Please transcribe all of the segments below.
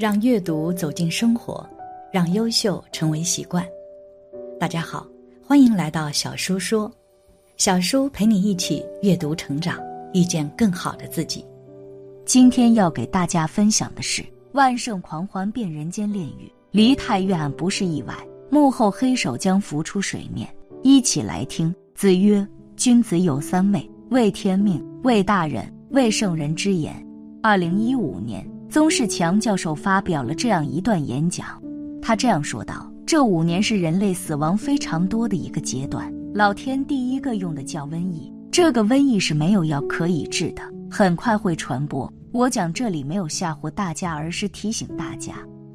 让阅读走进生活，让优秀成为习惯。大家好，欢迎来到小叔说，小叔陪你一起阅读成长，遇见更好的自己。今天要给大家分享的是《万圣狂欢变人间炼狱》，梨泰院案不是意外，幕后黑手将浮出水面。一起来听。子曰：“君子有三畏：畏天命，畏大人，畏圣人之言。”二零一五年。宗世强教授发表了这样一段演讲，他这样说道：“这五年是人类死亡非常多的一个阶段。老天第一个用的叫瘟疫，这个瘟疫是没有药可以治的，很快会传播。我讲这里没有吓唬大家，而是提醒大家。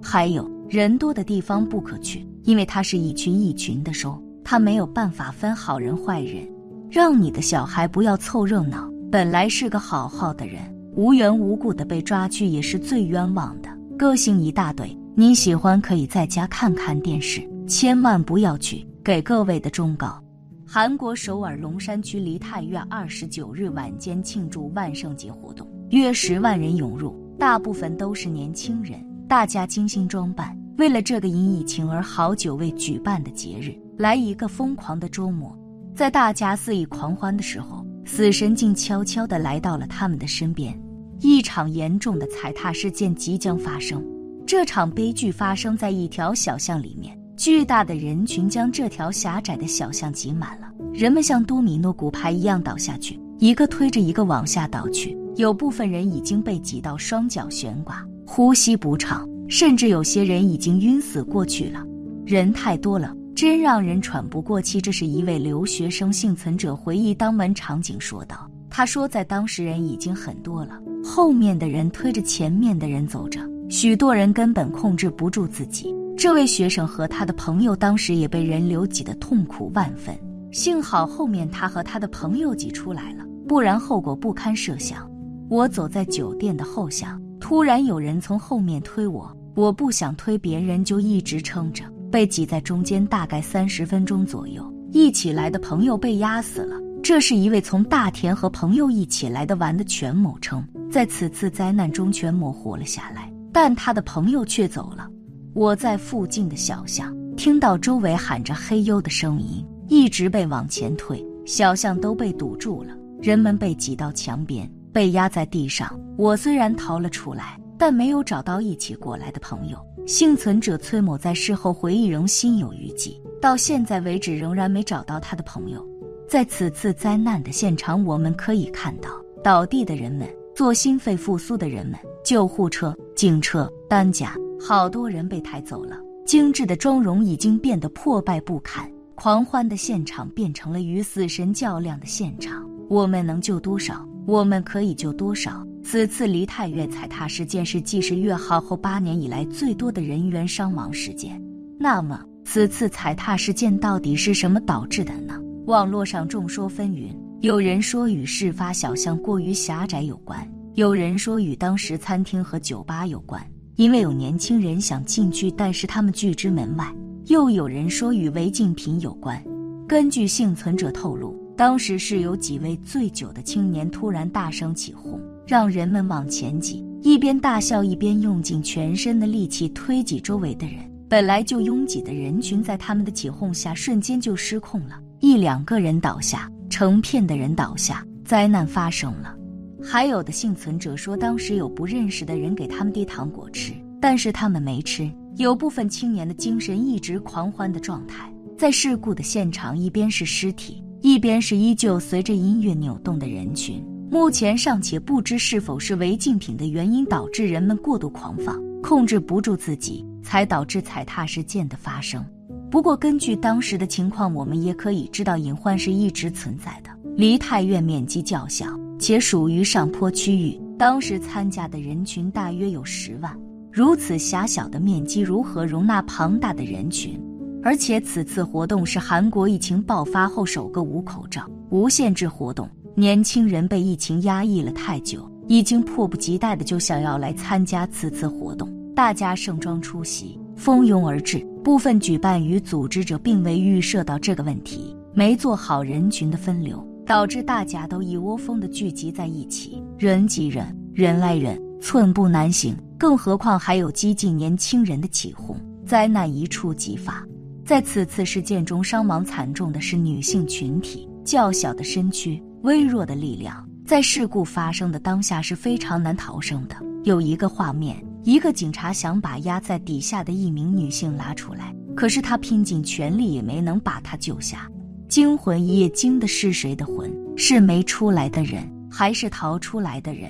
还有人多的地方不可去，因为它是一群一群的收，他没有办法分好人坏人。让你的小孩不要凑热闹，本来是个好好的人。”无缘无故的被抓去也是最冤枉的，个性一大堆。你喜欢可以在家看看电视，千万不要去。给各位的忠告：韩国首尔龙山区梨泰院二十九日晚间庆祝万圣节活动，约十万人涌入，大部分都是年轻人，大家精心装扮，为了这个因疫情而好久未举办的节日，来一个疯狂的周末。在大家肆意狂欢的时候，死神竟悄悄地来到了他们的身边。一场严重的踩踏事件即将发生。这场悲剧发生在一条小巷里面，巨大的人群将这条狭窄的小巷挤满了。人们像多米诺骨牌一样倒下去，一个推着一个往下倒去。有部分人已经被挤到双脚悬挂，呼吸不畅，甚至有些人已经晕死过去了。人太多了，真让人喘不过气。这是一位留学生幸存者回忆当晚场景说道：“他说，在当时人已经很多了。”后面的人推着前面的人走着，许多人根本控制不住自己。这位学生和他的朋友当时也被人流挤得痛苦万分，幸好后面他和他的朋友挤出来了，不然后果不堪设想。我走在酒店的后巷，突然有人从后面推我，我不想推别人，就一直撑着，被挤在中间，大概三十分钟左右。一起来的朋友被压死了。这是一位从大田和朋友一起来的玩的全某称。在此次灾难中，全某活了下来，但他的朋友却走了。我在附近的小巷听到周围喊着“黑优”的声音，一直被往前推，小巷都被堵住了，人们被挤到墙边，被压在地上。我虽然逃了出来，但没有找到一起过来的朋友。幸存者崔某在事后回忆仍心有余悸，到现在为止仍然没找到他的朋友。在此次灾难的现场，我们可以看到倒地的人们。做心肺复苏的人们，救护车、警车、担架，好多人被抬走了。精致的妆容已经变得破败不堪，狂欢的现场变成了与死神较量的现场。我们能救多少？我们可以救多少？此次梨泰院踩踏事件是纪实月号后八年以来最多的人员伤亡事件。那么，此次踩踏事件到底是什么导致的呢？网络上众说纷纭。有人说与事发小巷过于狭窄有关，有人说与当时餐厅和酒吧有关，因为有年轻人想进去，但是他们拒之门外；又有人说与违禁品有关。根据幸存者透露，当时是有几位醉酒的青年突然大声起哄，让人们往前挤，一边大笑一边用尽全身的力气推挤周围的人。本来就拥挤的人群，在他们的起哄下瞬间就失控了，一两个人倒下。成片的人倒下，灾难发生了。还有的幸存者说，当时有不认识的人给他们递糖果吃，但是他们没吃。有部分青年的精神一直狂欢的状态。在事故的现场，一边是尸体，一边是依旧随着音乐扭动的人群。目前尚且不知是否是违禁品的原因导致人们过度狂放，控制不住自己，才导致踩踏事件的发生。不过，根据当时的情况，我们也可以知道隐患是一直存在的。梨泰院面积较小，且属于上坡区域，当时参加的人群大约有十万。如此狭小的面积，如何容纳庞大的人群？而且此次活动是韩国疫情爆发后首个无口罩、无限制活动。年轻人被疫情压抑了太久，已经迫不及待的就想要来参加此次活动。大家盛装出席，蜂拥而至。部分举办与组织者并未预设到这个问题，没做好人群的分流，导致大家都一窝蜂的聚集在一起，人挤人，人挨人，寸步难行。更何况还有激进年轻人的起哄，灾难一触即发。在此次事件中，伤亡惨重的是女性群体，较小的身躯，微弱的力量，在事故发生的当下是非常难逃生的。有一个画面，一个警察想把压在底下的一名女性拉出来，可是他拼尽全力也没能把她救下。惊魂一夜惊的是谁的魂？是没出来的人，还是逃出来的人？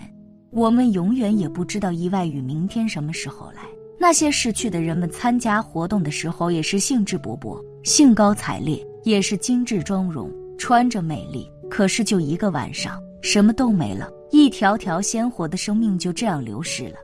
我们永远也不知道意外与明天什么时候来。那些逝去的人们参加活动的时候也是兴致勃勃、兴高采烈，也是精致妆容，穿着美丽。可是就一个晚上，什么都没了。一条条鲜活的生命就这样流失了。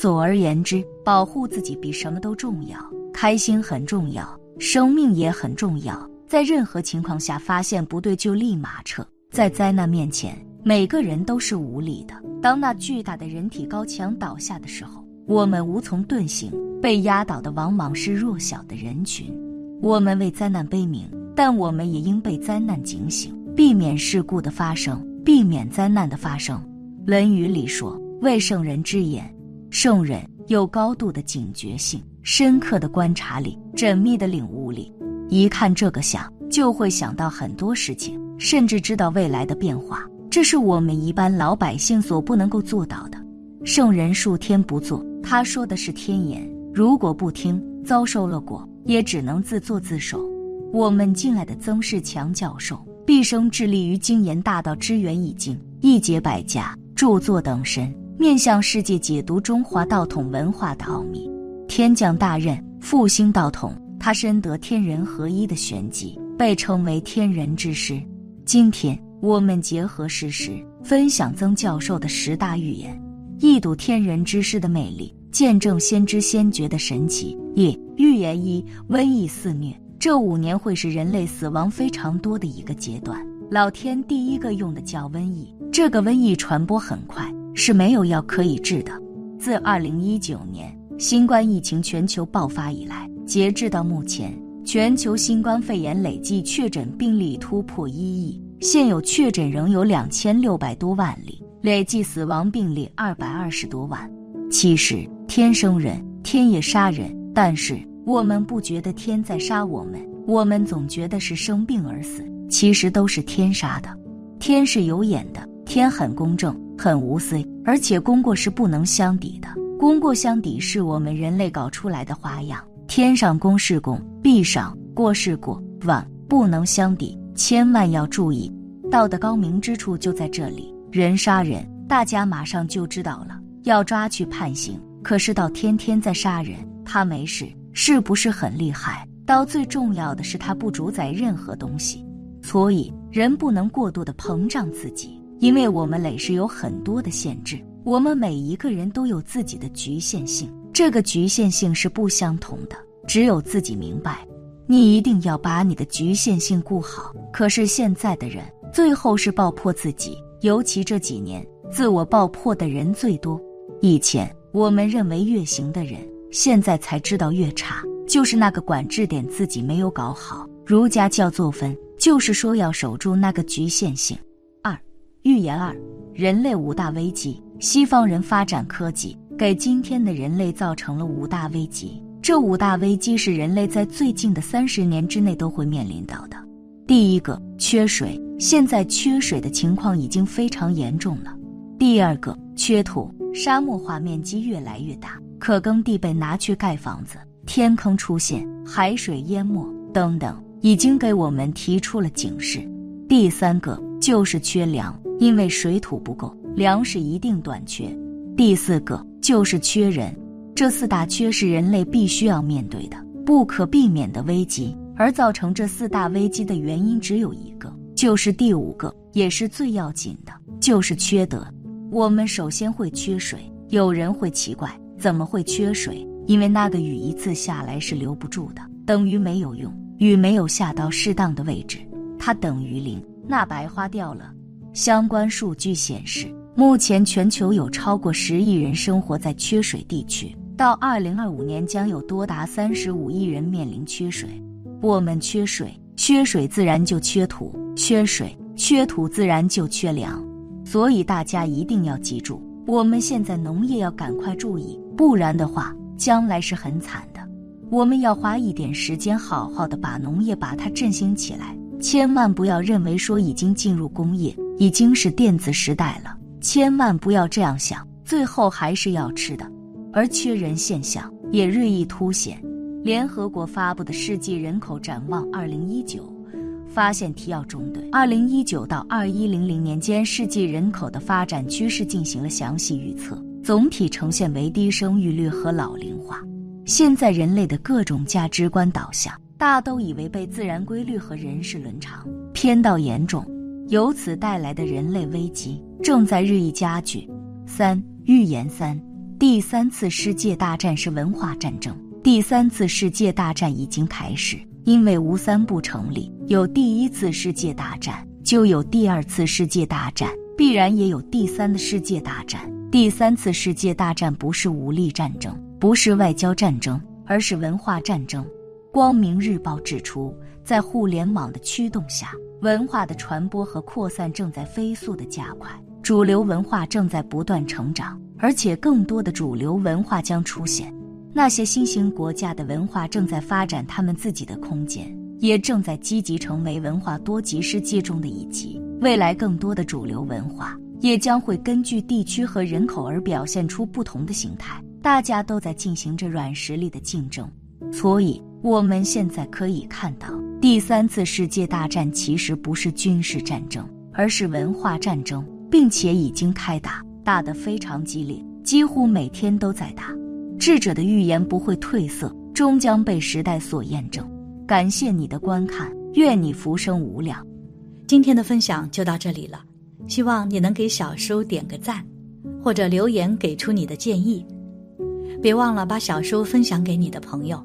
总而言之，保护自己比什么都重要。开心很重要，生命也很重要。在任何情况下，发现不对就立马撤。在灾难面前，每个人都是无力的。当那巨大的人体高墙倒下的时候，我们无从遁形。被压倒的往往是弱小的人群。我们为灾难悲鸣，但我们也应被灾难警醒，避免事故的发生，避免灾难的发生。《论语》里说：“为圣人之言。”圣人有高度的警觉性、深刻的观察力、缜密的领悟力。一看这个想，就会想到很多事情，甚至知道未来的变化。这是我们一般老百姓所不能够做到的。圣人数天不作，他说的是天言。如果不听，遭受了果，也只能自作自受。我们敬爱的曾仕强教授，毕生致力于精研大道之源易经，一解百家。著作等身，面向世界解读中华道统文化的奥秘。天降大任，复兴道统，他深得天人合一的玄机，被称为天人之师。今天我们结合事实，分享曾教授的十大预言，一睹天人之师的魅力，见证先知先觉的神奇。一预言一：瘟疫肆虐，这五年会是人类死亡非常多的一个阶段。老天第一个用的叫瘟疫。这个瘟疫传播很快，是没有药可以治的。自二零一九年新冠疫情全球爆发以来，截至到目前，全球新冠肺炎累计确诊病例突破一亿，现有确诊仍有两千六百多万例，累计死亡病例二百二十多万。其实天生人，天也杀人，但是我们不觉得天在杀我们，我们总觉得是生病而死，其实都是天杀的。天是有眼的。天很公正，很无私，而且功过是不能相抵的。功过相抵是我们人类搞出来的花样。天上功是功，地上过是过，万不能相抵，千万要注意。道的高明之处就在这里。人杀人，大家马上就知道了，要抓去判刑。可是道天天在杀人，他没事，是不是很厉害？道最重要的是他不主宰任何东西，所以人不能过度的膨胀自己。因为我们累是有很多的限制，我们每一个人都有自己的局限性，这个局限性是不相同的，只有自己明白。你一定要把你的局限性顾好。可是现在的人最后是爆破自己，尤其这几年，自我爆破的人最多。以前我们认为越行的人，现在才知道越差，就是那个管制点自己没有搞好。儒家叫做分，就是说要守住那个局限性。预言二：人类五大危机。西方人发展科技，给今天的人类造成了五大危机。这五大危机是人类在最近的三十年之内都会面临到的。第一个，缺水。现在缺水的情况已经非常严重了。第二个，缺土。沙漠化面积越来越大，可耕地被拿去盖房子，天坑出现，海水淹没等等，已经给我们提出了警示。第三个就是缺粮。因为水土不够，粮食一定短缺。第四个就是缺人，这四大缺是人类必须要面对的不可避免的危机。而造成这四大危机的原因只有一个，就是第五个，也是最要紧的，就是缺德。我们首先会缺水，有人会奇怪，怎么会缺水？因为那个雨一次下来是留不住的，等于没有用，雨没有下到适当的位置，它等于零，那白花掉了。相关数据显示，目前全球有超过十亿人生活在缺水地区，到二零二五年将有多达三十五亿人面临缺水。我们缺水，缺水自然就缺土，缺水缺土自然就缺粮。所以大家一定要记住，我们现在农业要赶快注意，不然的话，将来是很惨的。我们要花一点时间，好好的把农业把它振兴起来。千万不要认为说已经进入工业，已经是电子时代了，千万不要这样想，最后还是要吃的。而缺人现象也日益凸显。联合国发布的《世纪人口展望（二零一九）》发现提要中对二零一九到二一零零年间世纪人口的发展趋势进行了详细预测，总体呈现为低生育率和老龄化。现在人类的各种价值观导向，大都以违背自然规律和人世伦常，偏到严重，由此带来的人类危机正在日益加剧。三预言三，第三次世界大战是文化战争。第三次世界大战已经开始，因为无三不成立，有第一次世界大战，就有第二次世界大战，必然也有第三的世界大战。第三次世界大战不是武力战争，不是外交战争，而是文化战争。光明日报指出，在互联网的驱动下，文化的传播和扩散正在飞速的加快，主流文化正在不断成长，而且更多的主流文化将出现。那些新兴国家的文化正在发展他们自己的空间，也正在积极成为文化多极世界中的一极。未来更多的主流文化也将会根据地区和人口而表现出不同的形态。大家都在进行着软实力的竞争，所以我们现在可以看到，第三次世界大战其实不是军事战争，而是文化战争，并且已经开打，打得非常激烈，几乎每天都在打。智者的预言不会褪色，终将被时代所验证。感谢你的观看，愿你浮生无量。今天的分享就到这里了，希望你能给小叔点个赞，或者留言给出你的建议。别忘了把小叔分享给你的朋友，